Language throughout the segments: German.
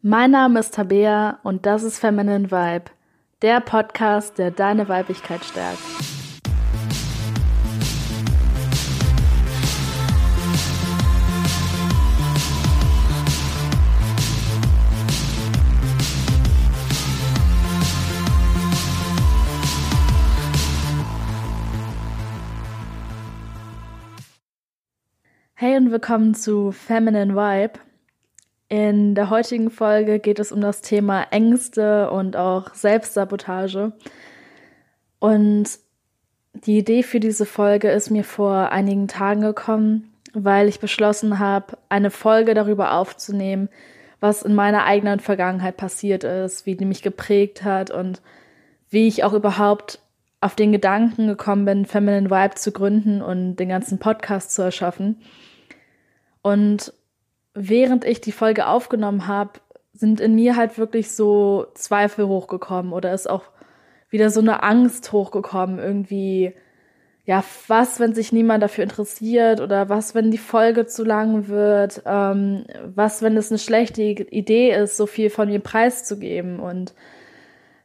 Mein Name ist Tabea und das ist Feminine Vibe, der Podcast, der deine Weiblichkeit stärkt. Hey und willkommen zu Feminine Vibe. In der heutigen Folge geht es um das Thema Ängste und auch Selbstsabotage. Und die Idee für diese Folge ist mir vor einigen Tagen gekommen, weil ich beschlossen habe, eine Folge darüber aufzunehmen, was in meiner eigenen Vergangenheit passiert ist, wie die mich geprägt hat und wie ich auch überhaupt auf den Gedanken gekommen bin, Feminine Vibe zu gründen und den ganzen Podcast zu erschaffen. Und während ich die Folge aufgenommen habe, sind in mir halt wirklich so Zweifel hochgekommen oder ist auch wieder so eine Angst hochgekommen, irgendwie, ja, was, wenn sich niemand dafür interessiert oder was, wenn die Folge zu lang wird, ähm, was, wenn es eine schlechte Idee ist, so viel von mir preiszugeben. Und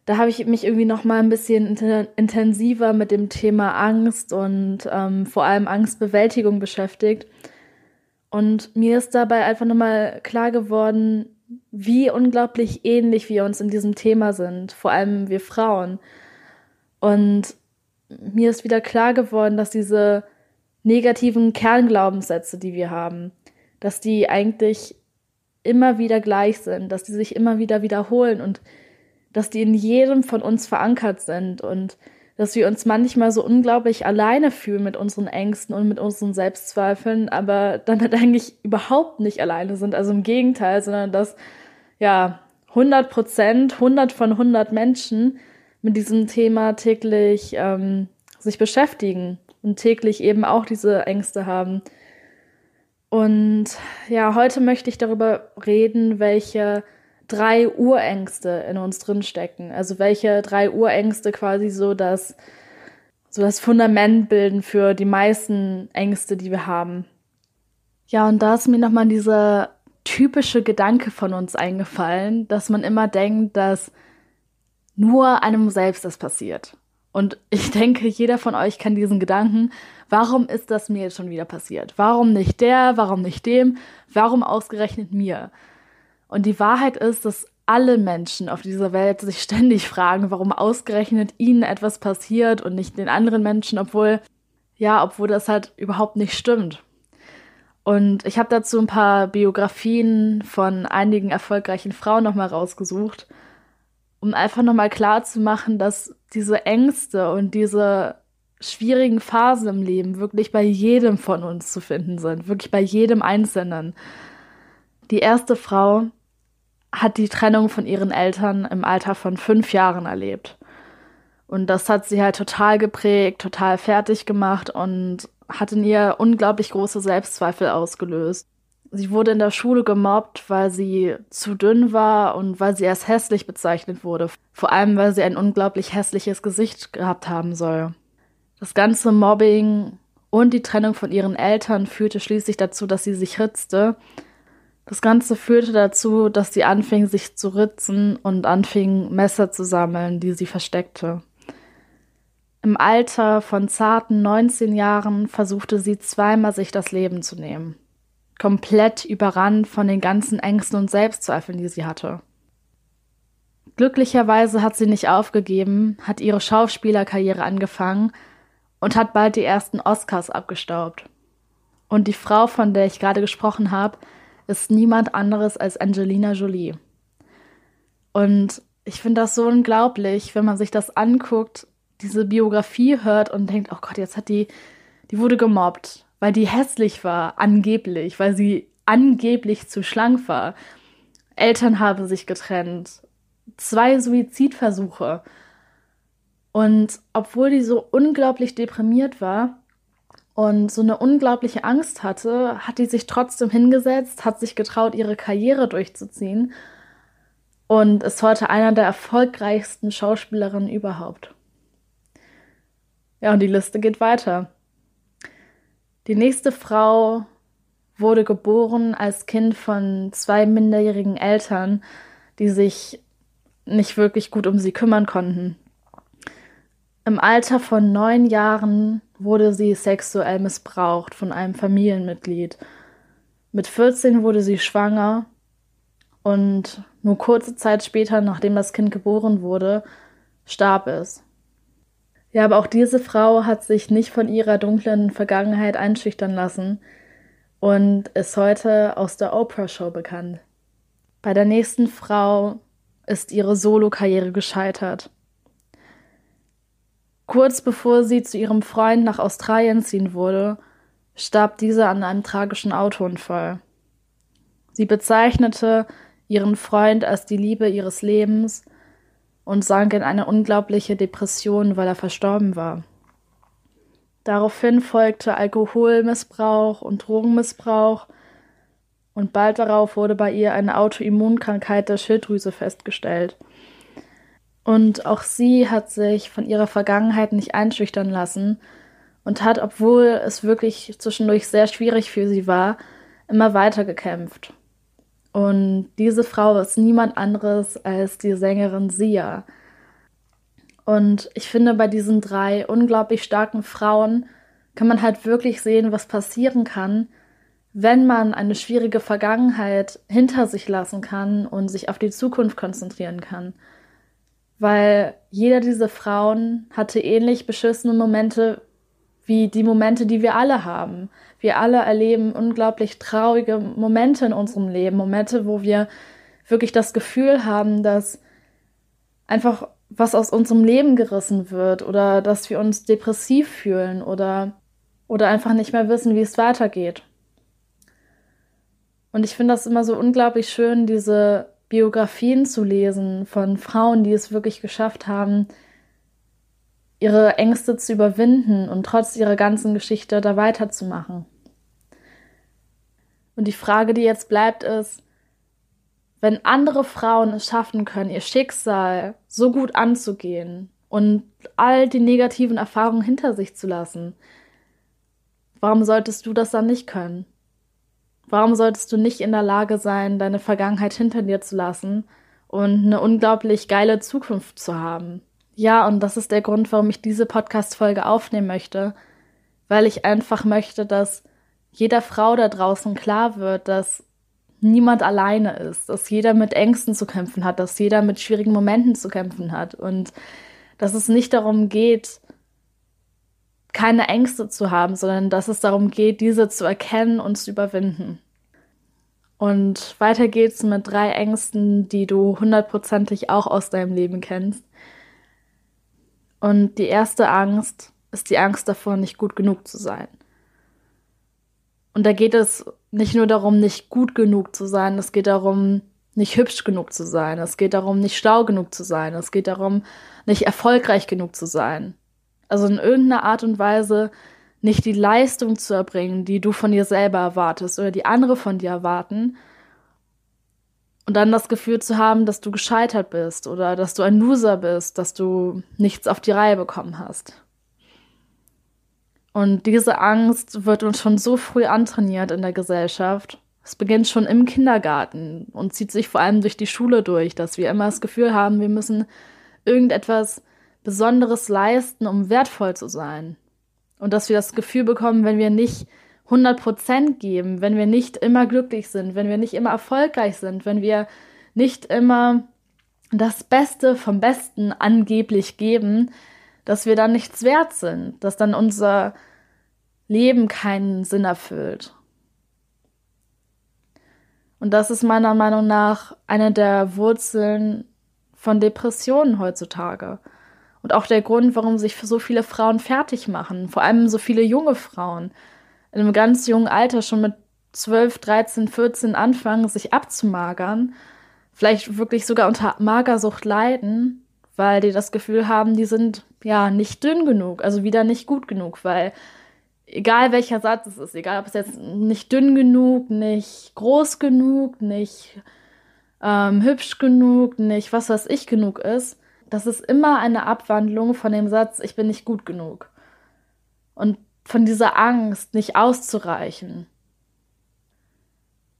da habe ich mich irgendwie noch mal ein bisschen intensiver mit dem Thema Angst und ähm, vor allem Angstbewältigung beschäftigt und mir ist dabei einfach nochmal klar geworden, wie unglaublich ähnlich wir uns in diesem Thema sind, vor allem wir Frauen. Und mir ist wieder klar geworden, dass diese negativen Kernglaubenssätze, die wir haben, dass die eigentlich immer wieder gleich sind, dass die sich immer wieder wiederholen und dass die in jedem von uns verankert sind und dass wir uns manchmal so unglaublich alleine fühlen mit unseren Ängsten und mit unseren Selbstzweifeln, aber damit eigentlich überhaupt nicht alleine sind. Also im Gegenteil, sondern dass ja 100 Prozent, 100 von 100 Menschen mit diesem Thema täglich ähm, sich beschäftigen und täglich eben auch diese Ängste haben. Und ja, heute möchte ich darüber reden, welche drei Urängste in uns drin stecken. Also welche drei Urängste quasi so das, so das Fundament bilden für die meisten Ängste, die wir haben. Ja, und da ist mir nochmal dieser typische Gedanke von uns eingefallen, dass man immer denkt, dass nur einem selbst das passiert. Und ich denke, jeder von euch kann diesen Gedanken, warum ist das mir jetzt schon wieder passiert? Warum nicht der? Warum nicht dem? Warum ausgerechnet mir? Und die Wahrheit ist, dass alle Menschen auf dieser Welt sich ständig fragen, warum ausgerechnet ihnen etwas passiert und nicht den anderen Menschen, obwohl, ja, obwohl das halt überhaupt nicht stimmt. Und ich habe dazu ein paar Biografien von einigen erfolgreichen Frauen nochmal rausgesucht, um einfach nochmal klar zu machen, dass diese Ängste und diese schwierigen Phasen im Leben wirklich bei jedem von uns zu finden sind, wirklich bei jedem Einzelnen. Die erste Frau, hat die Trennung von ihren Eltern im Alter von fünf Jahren erlebt. Und das hat sie halt total geprägt, total fertig gemacht und hat in ihr unglaublich große Selbstzweifel ausgelöst. Sie wurde in der Schule gemobbt, weil sie zu dünn war und weil sie als hässlich bezeichnet wurde. Vor allem, weil sie ein unglaublich hässliches Gesicht gehabt haben soll. Das ganze Mobbing und die Trennung von ihren Eltern führte schließlich dazu, dass sie sich ritzte das Ganze führte dazu, dass sie anfing, sich zu ritzen und anfing, Messer zu sammeln, die sie versteckte. Im Alter von zarten 19 Jahren versuchte sie zweimal, sich das Leben zu nehmen. Komplett überrannt von den ganzen Ängsten und Selbstzweifeln, die sie hatte. Glücklicherweise hat sie nicht aufgegeben, hat ihre Schauspielerkarriere angefangen und hat bald die ersten Oscars abgestaubt. Und die Frau, von der ich gerade gesprochen habe, ist niemand anderes als Angelina Jolie. Und ich finde das so unglaublich, wenn man sich das anguckt, diese Biografie hört und denkt, oh Gott, jetzt hat die, die wurde gemobbt, weil die hässlich war, angeblich, weil sie angeblich zu schlank war. Eltern haben sich getrennt, zwei Suizidversuche. Und obwohl die so unglaublich deprimiert war, und so eine unglaubliche Angst hatte, hat die sich trotzdem hingesetzt, hat sich getraut, ihre Karriere durchzuziehen und ist heute einer der erfolgreichsten Schauspielerinnen überhaupt. Ja, und die Liste geht weiter. Die nächste Frau wurde geboren als Kind von zwei minderjährigen Eltern, die sich nicht wirklich gut um sie kümmern konnten. Im Alter von neun Jahren wurde sie sexuell missbraucht von einem Familienmitglied. Mit 14 wurde sie schwanger und nur kurze Zeit später, nachdem das Kind geboren wurde, starb es. Ja, aber auch diese Frau hat sich nicht von ihrer dunklen Vergangenheit einschüchtern lassen und ist heute aus der Oprah-Show bekannt. Bei der nächsten Frau ist ihre Solokarriere gescheitert. Kurz bevor sie zu ihrem Freund nach Australien ziehen wurde, starb dieser an einem tragischen Autounfall. Sie bezeichnete ihren Freund als die Liebe ihres Lebens und sank in eine unglaubliche Depression, weil er verstorben war. Daraufhin folgte Alkoholmissbrauch und Drogenmissbrauch und bald darauf wurde bei ihr eine Autoimmunkrankheit der Schilddrüse festgestellt. Und auch sie hat sich von ihrer Vergangenheit nicht einschüchtern lassen und hat, obwohl es wirklich zwischendurch sehr schwierig für sie war, immer weiter gekämpft. Und diese Frau ist niemand anderes als die Sängerin Sia. Und ich finde, bei diesen drei unglaublich starken Frauen kann man halt wirklich sehen, was passieren kann, wenn man eine schwierige Vergangenheit hinter sich lassen kann und sich auf die Zukunft konzentrieren kann. Weil jeder dieser Frauen hatte ähnlich beschissene Momente wie die Momente, die wir alle haben. Wir alle erleben unglaublich traurige Momente in unserem Leben, Momente, wo wir wirklich das Gefühl haben, dass einfach was aus unserem Leben gerissen wird oder dass wir uns depressiv fühlen oder, oder einfach nicht mehr wissen, wie es weitergeht. Und ich finde das immer so unglaublich schön, diese Biografien zu lesen von Frauen, die es wirklich geschafft haben, ihre Ängste zu überwinden und trotz ihrer ganzen Geschichte da weiterzumachen. Und die Frage, die jetzt bleibt, ist, wenn andere Frauen es schaffen können, ihr Schicksal so gut anzugehen und all die negativen Erfahrungen hinter sich zu lassen, warum solltest du das dann nicht können? Warum solltest du nicht in der Lage sein, deine Vergangenheit hinter dir zu lassen und eine unglaublich geile Zukunft zu haben? Ja, und das ist der Grund, warum ich diese Podcast-Folge aufnehmen möchte, weil ich einfach möchte, dass jeder Frau da draußen klar wird, dass niemand alleine ist, dass jeder mit Ängsten zu kämpfen hat, dass jeder mit schwierigen Momenten zu kämpfen hat und dass es nicht darum geht, keine Ängste zu haben, sondern dass es darum geht, diese zu erkennen und zu überwinden. Und weiter geht's mit drei Ängsten, die du hundertprozentig auch aus deinem Leben kennst. Und die erste Angst ist die Angst davor, nicht gut genug zu sein. Und da geht es nicht nur darum, nicht gut genug zu sein, es geht darum, nicht hübsch genug zu sein, es geht darum, nicht schlau genug zu sein, es geht darum, nicht erfolgreich genug zu sein. Also in irgendeiner Art und Weise nicht die Leistung zu erbringen, die du von dir selber erwartest oder die andere von dir erwarten, und dann das Gefühl zu haben, dass du gescheitert bist oder dass du ein Loser bist, dass du nichts auf die Reihe bekommen hast. Und diese Angst wird uns schon so früh antrainiert in der Gesellschaft. Es beginnt schon im Kindergarten und zieht sich vor allem durch die Schule durch, dass wir immer das Gefühl haben, wir müssen irgendetwas Besonderes leisten, um wertvoll zu sein. Und dass wir das Gefühl bekommen, wenn wir nicht 100 Prozent geben, wenn wir nicht immer glücklich sind, wenn wir nicht immer erfolgreich sind, wenn wir nicht immer das Beste vom Besten angeblich geben, dass wir dann nichts wert sind, dass dann unser Leben keinen Sinn erfüllt. Und das ist meiner Meinung nach eine der Wurzeln von Depressionen heutzutage. Und auch der Grund, warum sich so viele Frauen fertig machen, vor allem so viele junge Frauen, in einem ganz jungen Alter schon mit 12, 13, 14 anfangen, sich abzumagern, vielleicht wirklich sogar unter Magersucht leiden, weil die das Gefühl haben, die sind ja nicht dünn genug, also wieder nicht gut genug, weil egal welcher Satz es ist, egal ob es jetzt nicht dünn genug, nicht groß genug, nicht ähm, hübsch genug, nicht was weiß ich genug ist, das ist immer eine Abwandlung von dem Satz, ich bin nicht gut genug. Und von dieser Angst nicht auszureichen.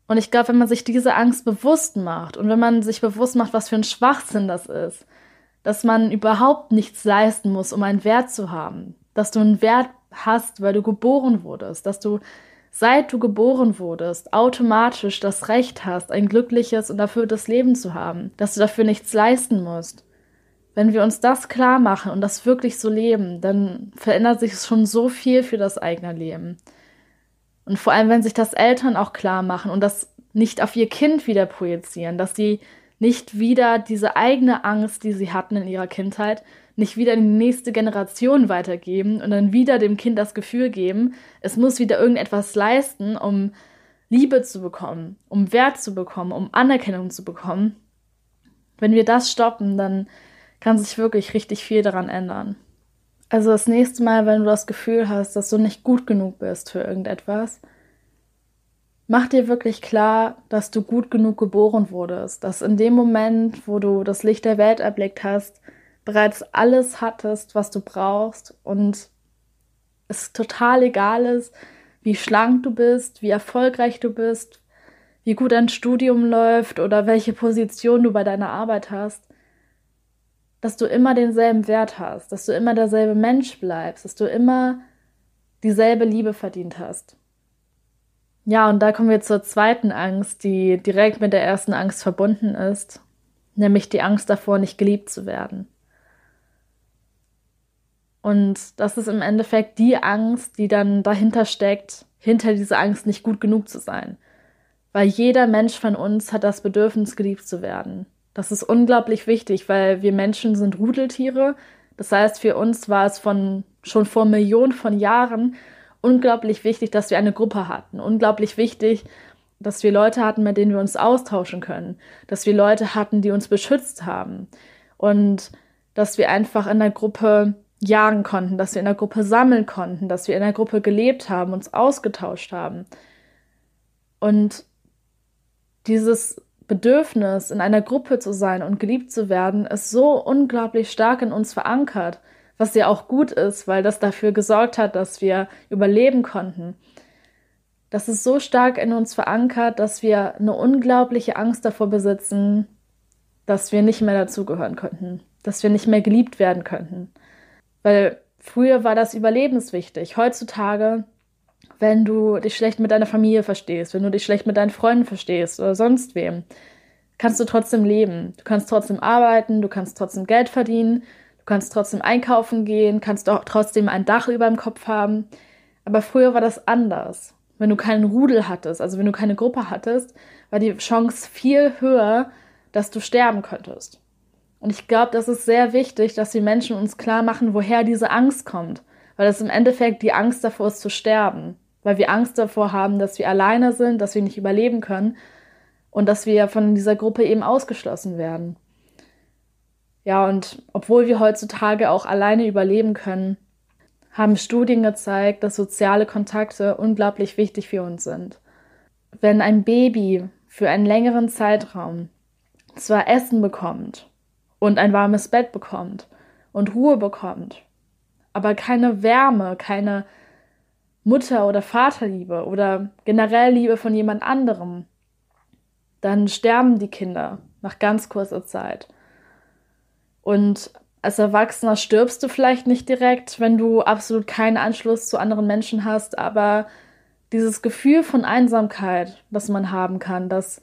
Und ich glaube, wenn man sich diese Angst bewusst macht und wenn man sich bewusst macht, was für ein Schwachsinn das ist, dass man überhaupt nichts leisten muss, um einen Wert zu haben, dass du einen Wert hast, weil du geboren wurdest, dass du seit du geboren wurdest automatisch das Recht hast, ein glückliches und erfülltes Leben zu haben, dass du dafür nichts leisten musst. Wenn wir uns das klar machen und das wirklich so leben, dann verändert sich schon so viel für das eigene Leben. Und vor allem, wenn sich das Eltern auch klar machen und das nicht auf ihr Kind wieder projizieren, dass sie nicht wieder diese eigene Angst, die sie hatten in ihrer Kindheit, nicht wieder in die nächste Generation weitergeben und dann wieder dem Kind das Gefühl geben, es muss wieder irgendetwas leisten, um Liebe zu bekommen, um Wert zu bekommen, um Anerkennung zu bekommen. Wenn wir das stoppen, dann kann sich wirklich richtig viel daran ändern. Also das nächste Mal, wenn du das Gefühl hast, dass du nicht gut genug bist für irgendetwas, mach dir wirklich klar, dass du gut genug geboren wurdest, dass in dem Moment, wo du das Licht der Welt erblickt hast, bereits alles hattest, was du brauchst und es total egal ist, wie schlank du bist, wie erfolgreich du bist, wie gut dein Studium läuft oder welche Position du bei deiner Arbeit hast dass du immer denselben Wert hast, dass du immer derselbe Mensch bleibst, dass du immer dieselbe Liebe verdient hast. Ja, und da kommen wir zur zweiten Angst, die direkt mit der ersten Angst verbunden ist, nämlich die Angst davor, nicht geliebt zu werden. Und das ist im Endeffekt die Angst, die dann dahinter steckt, hinter dieser Angst nicht gut genug zu sein. Weil jeder Mensch von uns hat das Bedürfnis, geliebt zu werden. Das ist unglaublich wichtig, weil wir Menschen sind Rudeltiere. Das heißt, für uns war es von schon vor Millionen von Jahren unglaublich wichtig, dass wir eine Gruppe hatten. Unglaublich wichtig, dass wir Leute hatten, mit denen wir uns austauschen können. Dass wir Leute hatten, die uns beschützt haben. Und dass wir einfach in der Gruppe jagen konnten, dass wir in der Gruppe sammeln konnten, dass wir in der Gruppe gelebt haben, uns ausgetauscht haben. Und dieses Bedürfnis, in einer Gruppe zu sein und geliebt zu werden, ist so unglaublich stark in uns verankert, was ja auch gut ist, weil das dafür gesorgt hat, dass wir überleben konnten. Das ist so stark in uns verankert, dass wir eine unglaubliche Angst davor besitzen, dass wir nicht mehr dazugehören könnten, dass wir nicht mehr geliebt werden könnten. Weil früher war das überlebenswichtig. Heutzutage wenn du dich schlecht mit deiner Familie verstehst, wenn du dich schlecht mit deinen Freunden verstehst oder sonst wem, kannst du trotzdem leben. Du kannst trotzdem arbeiten, du kannst trotzdem Geld verdienen, du kannst trotzdem einkaufen gehen, kannst auch trotzdem ein Dach über dem Kopf haben. Aber früher war das anders. Wenn du keinen Rudel hattest, also wenn du keine Gruppe hattest, war die Chance viel höher, dass du sterben könntest. Und ich glaube, das ist sehr wichtig, dass die Menschen uns klar machen, woher diese Angst kommt. Weil das im Endeffekt die Angst davor ist zu sterben weil wir Angst davor haben, dass wir alleine sind, dass wir nicht überleben können und dass wir von dieser Gruppe eben ausgeschlossen werden. Ja, und obwohl wir heutzutage auch alleine überleben können, haben Studien gezeigt, dass soziale Kontakte unglaublich wichtig für uns sind. Wenn ein Baby für einen längeren Zeitraum zwar Essen bekommt und ein warmes Bett bekommt und Ruhe bekommt, aber keine Wärme, keine Mutter- oder Vaterliebe oder generell Liebe von jemand anderem, dann sterben die Kinder nach ganz kurzer Zeit. Und als Erwachsener stirbst du vielleicht nicht direkt, wenn du absolut keinen Anschluss zu anderen Menschen hast, aber dieses Gefühl von Einsamkeit, das man haben kann, das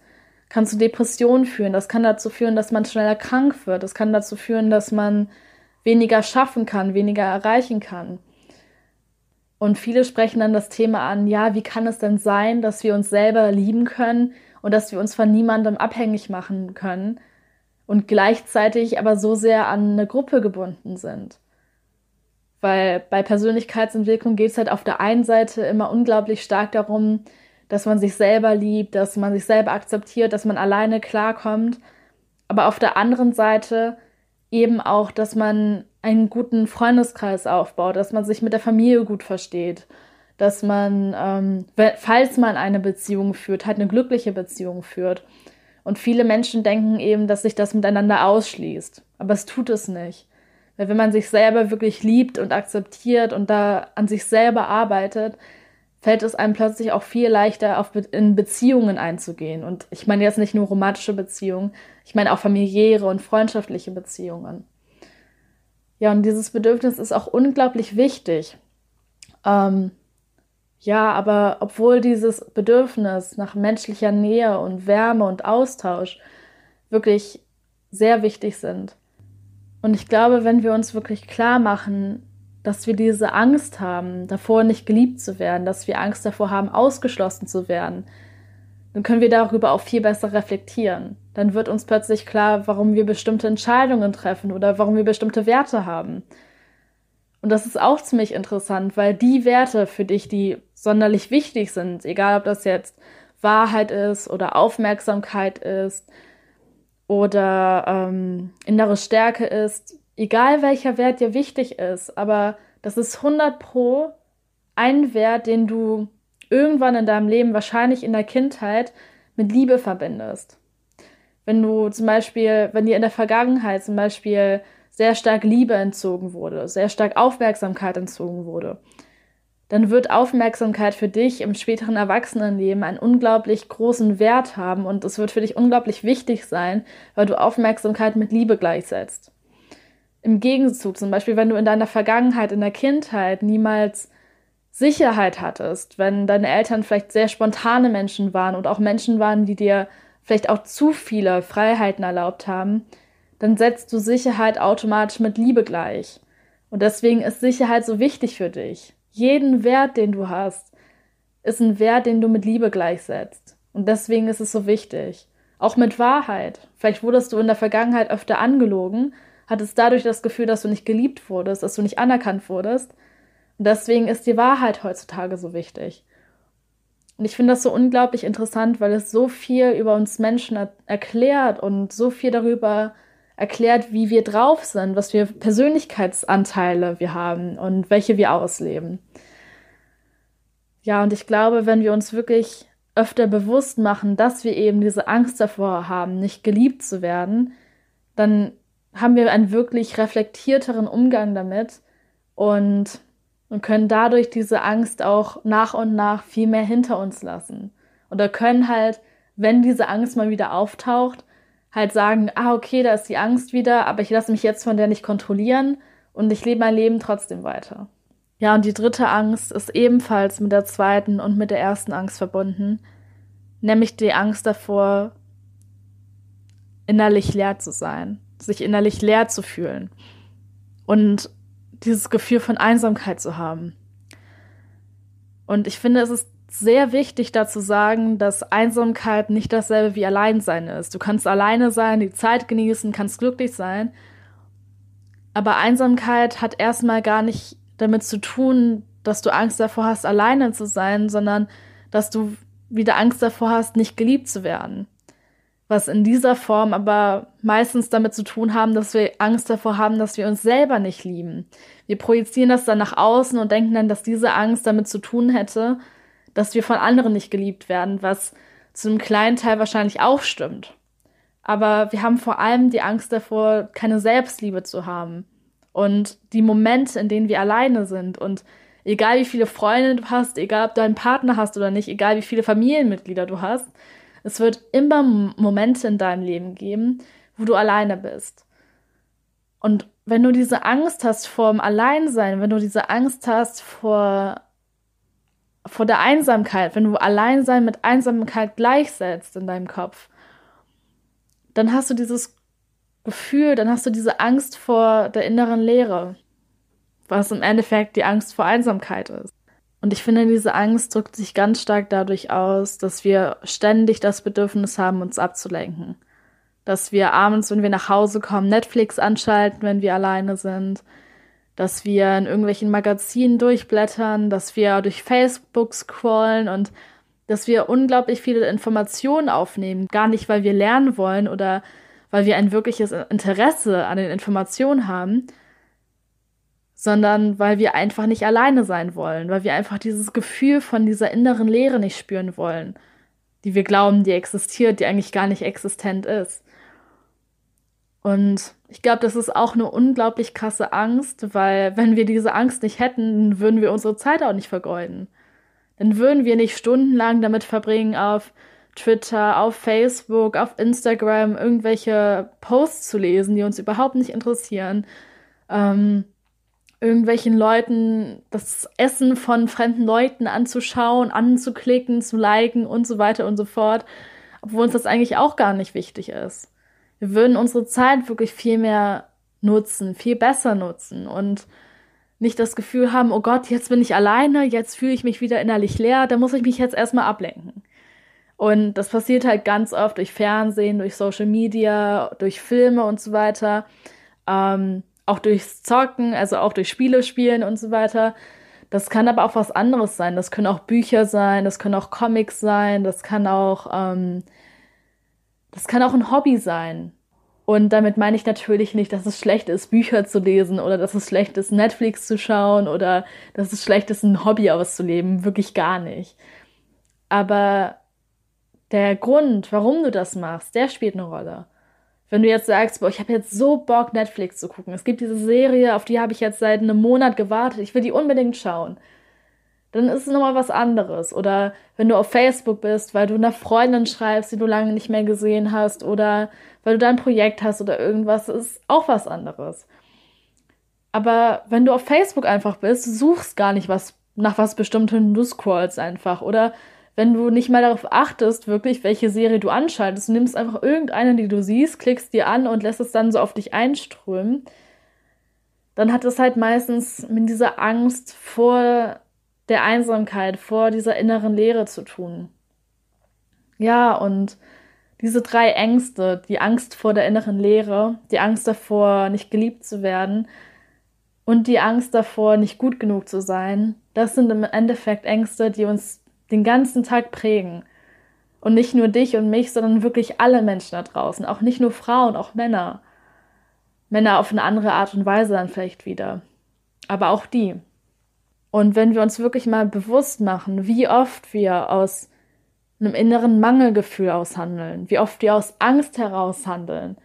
kann zu Depressionen führen, das kann dazu führen, dass man schneller krank wird, das kann dazu führen, dass man weniger schaffen kann, weniger erreichen kann. Und viele sprechen dann das Thema an, ja, wie kann es denn sein, dass wir uns selber lieben können und dass wir uns von niemandem abhängig machen können und gleichzeitig aber so sehr an eine Gruppe gebunden sind. Weil bei Persönlichkeitsentwicklung geht es halt auf der einen Seite immer unglaublich stark darum, dass man sich selber liebt, dass man sich selber akzeptiert, dass man alleine klarkommt. Aber auf der anderen Seite eben auch, dass man einen guten Freundeskreis aufbaut, dass man sich mit der Familie gut versteht, dass man, ähm, falls man eine Beziehung führt, halt eine glückliche Beziehung führt. Und viele Menschen denken eben, dass sich das miteinander ausschließt. Aber es tut es nicht. Weil wenn man sich selber wirklich liebt und akzeptiert und da an sich selber arbeitet, fällt es einem plötzlich auch viel leichter, auf Be in Beziehungen einzugehen. Und ich meine jetzt nicht nur romantische Beziehungen, ich meine auch familiäre und freundschaftliche Beziehungen. Ja, und dieses Bedürfnis ist auch unglaublich wichtig. Ähm, ja, aber obwohl dieses Bedürfnis nach menschlicher Nähe und Wärme und Austausch wirklich sehr wichtig sind. Und ich glaube, wenn wir uns wirklich klar machen, dass wir diese Angst haben, davor nicht geliebt zu werden, dass wir Angst davor haben, ausgeschlossen zu werden, dann können wir darüber auch viel besser reflektieren. Dann wird uns plötzlich klar, warum wir bestimmte Entscheidungen treffen oder warum wir bestimmte Werte haben. Und das ist auch ziemlich interessant, weil die Werte für dich, die sonderlich wichtig sind, egal ob das jetzt Wahrheit ist oder Aufmerksamkeit ist oder ähm, innere Stärke ist, egal welcher Wert dir wichtig ist, aber das ist 100 pro ein Wert, den du irgendwann in deinem Leben, wahrscheinlich in der Kindheit, mit Liebe verbindest. Wenn du zum Beispiel, wenn dir in der Vergangenheit zum Beispiel sehr stark Liebe entzogen wurde, sehr stark Aufmerksamkeit entzogen wurde, dann wird Aufmerksamkeit für dich im späteren Erwachsenenleben einen unglaublich großen Wert haben und es wird für dich unglaublich wichtig sein, weil du Aufmerksamkeit mit Liebe gleichsetzt. Im Gegenzug, zum Beispiel, wenn du in deiner Vergangenheit, in der Kindheit niemals Sicherheit hattest, wenn deine Eltern vielleicht sehr spontane Menschen waren und auch Menschen waren, die dir vielleicht auch zu viele Freiheiten erlaubt haben, dann setzt du Sicherheit automatisch mit Liebe gleich. Und deswegen ist Sicherheit so wichtig für dich. Jeden Wert, den du hast, ist ein Wert, den du mit Liebe gleichsetzt. Und deswegen ist es so wichtig. Auch mit Wahrheit. Vielleicht wurdest du in der Vergangenheit öfter angelogen hattest dadurch das Gefühl, dass du nicht geliebt wurdest, dass du nicht anerkannt wurdest. Und deswegen ist die Wahrheit heutzutage so wichtig. Und ich finde das so unglaublich interessant, weil es so viel über uns Menschen er erklärt und so viel darüber erklärt, wie wir drauf sind, was für Persönlichkeitsanteile wir haben und welche wir ausleben. Ja, und ich glaube, wenn wir uns wirklich öfter bewusst machen, dass wir eben diese Angst davor haben, nicht geliebt zu werden, dann haben wir einen wirklich reflektierteren Umgang damit und, und können dadurch diese Angst auch nach und nach viel mehr hinter uns lassen. Oder können halt, wenn diese Angst mal wieder auftaucht, halt sagen, ah, okay, da ist die Angst wieder, aber ich lasse mich jetzt von der nicht kontrollieren und ich lebe mein Leben trotzdem weiter. Ja, und die dritte Angst ist ebenfalls mit der zweiten und mit der ersten Angst verbunden, nämlich die Angst davor, innerlich leer zu sein sich innerlich leer zu fühlen und dieses Gefühl von Einsamkeit zu haben. Und ich finde, es ist sehr wichtig dazu sagen, dass Einsamkeit nicht dasselbe wie Alleinsein ist. Du kannst alleine sein, die Zeit genießen, kannst glücklich sein. Aber Einsamkeit hat erstmal gar nicht damit zu tun, dass du Angst davor hast, alleine zu sein, sondern dass du wieder Angst davor hast, nicht geliebt zu werden was in dieser Form aber meistens damit zu tun haben, dass wir Angst davor haben, dass wir uns selber nicht lieben. Wir projizieren das dann nach außen und denken dann, dass diese Angst damit zu tun hätte, dass wir von anderen nicht geliebt werden, was zu einem kleinen Teil wahrscheinlich auch stimmt. Aber wir haben vor allem die Angst davor, keine Selbstliebe zu haben. Und die Momente, in denen wir alleine sind und egal wie viele Freunde du hast, egal ob du einen Partner hast oder nicht, egal wie viele Familienmitglieder du hast, es wird immer Momente in deinem Leben geben, wo du alleine bist. Und wenn du diese Angst hast vor dem Alleinsein, wenn du diese Angst hast vor, vor der Einsamkeit, wenn du Alleinsein mit Einsamkeit gleichsetzt in deinem Kopf, dann hast du dieses Gefühl, dann hast du diese Angst vor der inneren Leere, was im Endeffekt die Angst vor Einsamkeit ist. Und ich finde, diese Angst drückt sich ganz stark dadurch aus, dass wir ständig das Bedürfnis haben, uns abzulenken. Dass wir abends, wenn wir nach Hause kommen, Netflix anschalten, wenn wir alleine sind. Dass wir in irgendwelchen Magazinen durchblättern, dass wir durch Facebook scrollen und dass wir unglaublich viele Informationen aufnehmen. Gar nicht, weil wir lernen wollen oder weil wir ein wirkliches Interesse an den Informationen haben, sondern weil wir einfach nicht alleine sein wollen, weil wir einfach dieses Gefühl von dieser inneren Leere nicht spüren wollen, die wir glauben, die existiert, die eigentlich gar nicht existent ist. Und ich glaube, das ist auch eine unglaublich krasse Angst, weil wenn wir diese Angst nicht hätten, würden wir unsere Zeit auch nicht vergeuden. dann würden wir nicht stundenlang damit verbringen, auf Twitter, auf Facebook, auf Instagram irgendwelche Posts zu lesen, die uns überhaupt nicht interessieren. Ähm, irgendwelchen Leuten das Essen von fremden Leuten anzuschauen, anzuklicken, zu liken und so weiter und so fort, obwohl uns das eigentlich auch gar nicht wichtig ist. Wir würden unsere Zeit wirklich viel mehr nutzen, viel besser nutzen und nicht das Gefühl haben, oh Gott, jetzt bin ich alleine, jetzt fühle ich mich wieder innerlich leer, da muss ich mich jetzt erstmal ablenken. Und das passiert halt ganz oft durch Fernsehen, durch Social Media, durch Filme und so weiter. Ähm, auch durchs Zocken, also auch durch Spiele spielen und so weiter. Das kann aber auch was anderes sein. Das können auch Bücher sein, das können auch Comics sein, das kann auch, ähm, das kann auch ein Hobby sein. Und damit meine ich natürlich nicht, dass es schlecht ist, Bücher zu lesen oder dass es schlecht ist, Netflix zu schauen oder dass es schlecht ist, ein Hobby auszuleben. Wirklich gar nicht. Aber der Grund, warum du das machst, der spielt eine Rolle. Wenn du jetzt sagst, boah, ich habe jetzt so Bock, Netflix zu gucken. Es gibt diese Serie, auf die habe ich jetzt seit einem Monat gewartet. Ich will die unbedingt schauen. Dann ist es nochmal was anderes. Oder wenn du auf Facebook bist, weil du einer Freundin schreibst, die du lange nicht mehr gesehen hast, oder weil du da ein Projekt hast oder irgendwas, ist auch was anderes. Aber wenn du auf Facebook einfach bist, suchst gar nicht was nach was Bestimmtem, du scrollst einfach. Oder wenn du nicht mal darauf achtest, wirklich, welche Serie du anschaltest, du nimmst einfach irgendeine, die du siehst, klickst dir an und lässt es dann so auf dich einströmen, dann hat es halt meistens mit dieser Angst vor der Einsamkeit, vor dieser inneren Leere zu tun. Ja, und diese drei Ängste, die Angst vor der inneren Leere, die Angst davor, nicht geliebt zu werden und die Angst davor, nicht gut genug zu sein, das sind im Endeffekt Ängste, die uns den ganzen Tag prägen. Und nicht nur dich und mich, sondern wirklich alle Menschen da draußen. Auch nicht nur Frauen, auch Männer. Männer auf eine andere Art und Weise dann vielleicht wieder. Aber auch die. Und wenn wir uns wirklich mal bewusst machen, wie oft wir aus einem inneren Mangelgefühl aushandeln, wie oft wir aus Angst heraus handeln,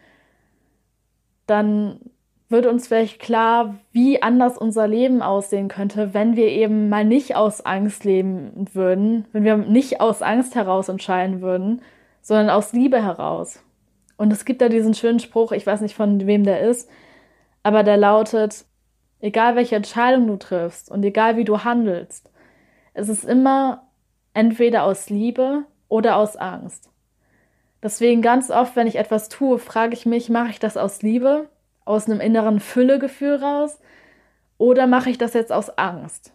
dann wird uns vielleicht klar, wie anders unser Leben aussehen könnte, wenn wir eben mal nicht aus Angst leben würden, wenn wir nicht aus Angst heraus entscheiden würden, sondern aus Liebe heraus. Und es gibt da diesen schönen Spruch, ich weiß nicht von wem der ist, aber der lautet, egal welche Entscheidung du triffst und egal wie du handelst, es ist immer entweder aus Liebe oder aus Angst. Deswegen ganz oft, wenn ich etwas tue, frage ich mich, mache ich das aus Liebe aus einem inneren Füllegefühl raus oder mache ich das jetzt aus Angst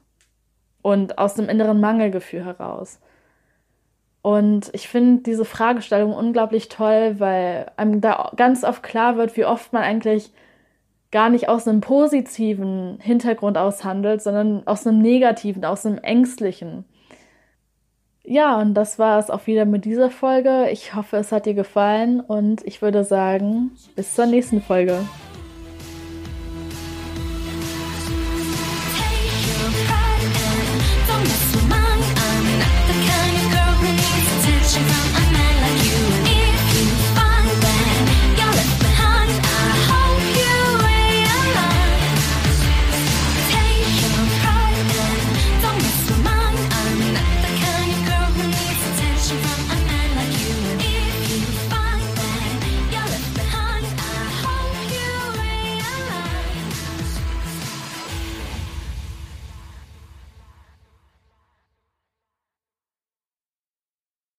und aus einem inneren Mangelgefühl heraus? Und ich finde diese Fragestellung unglaublich toll, weil einem da ganz oft klar wird, wie oft man eigentlich gar nicht aus einem positiven Hintergrund aushandelt, sondern aus einem negativen, aus einem ängstlichen. Ja, und das war es auch wieder mit dieser Folge. Ich hoffe, es hat dir gefallen und ich würde sagen, bis zur nächsten Folge.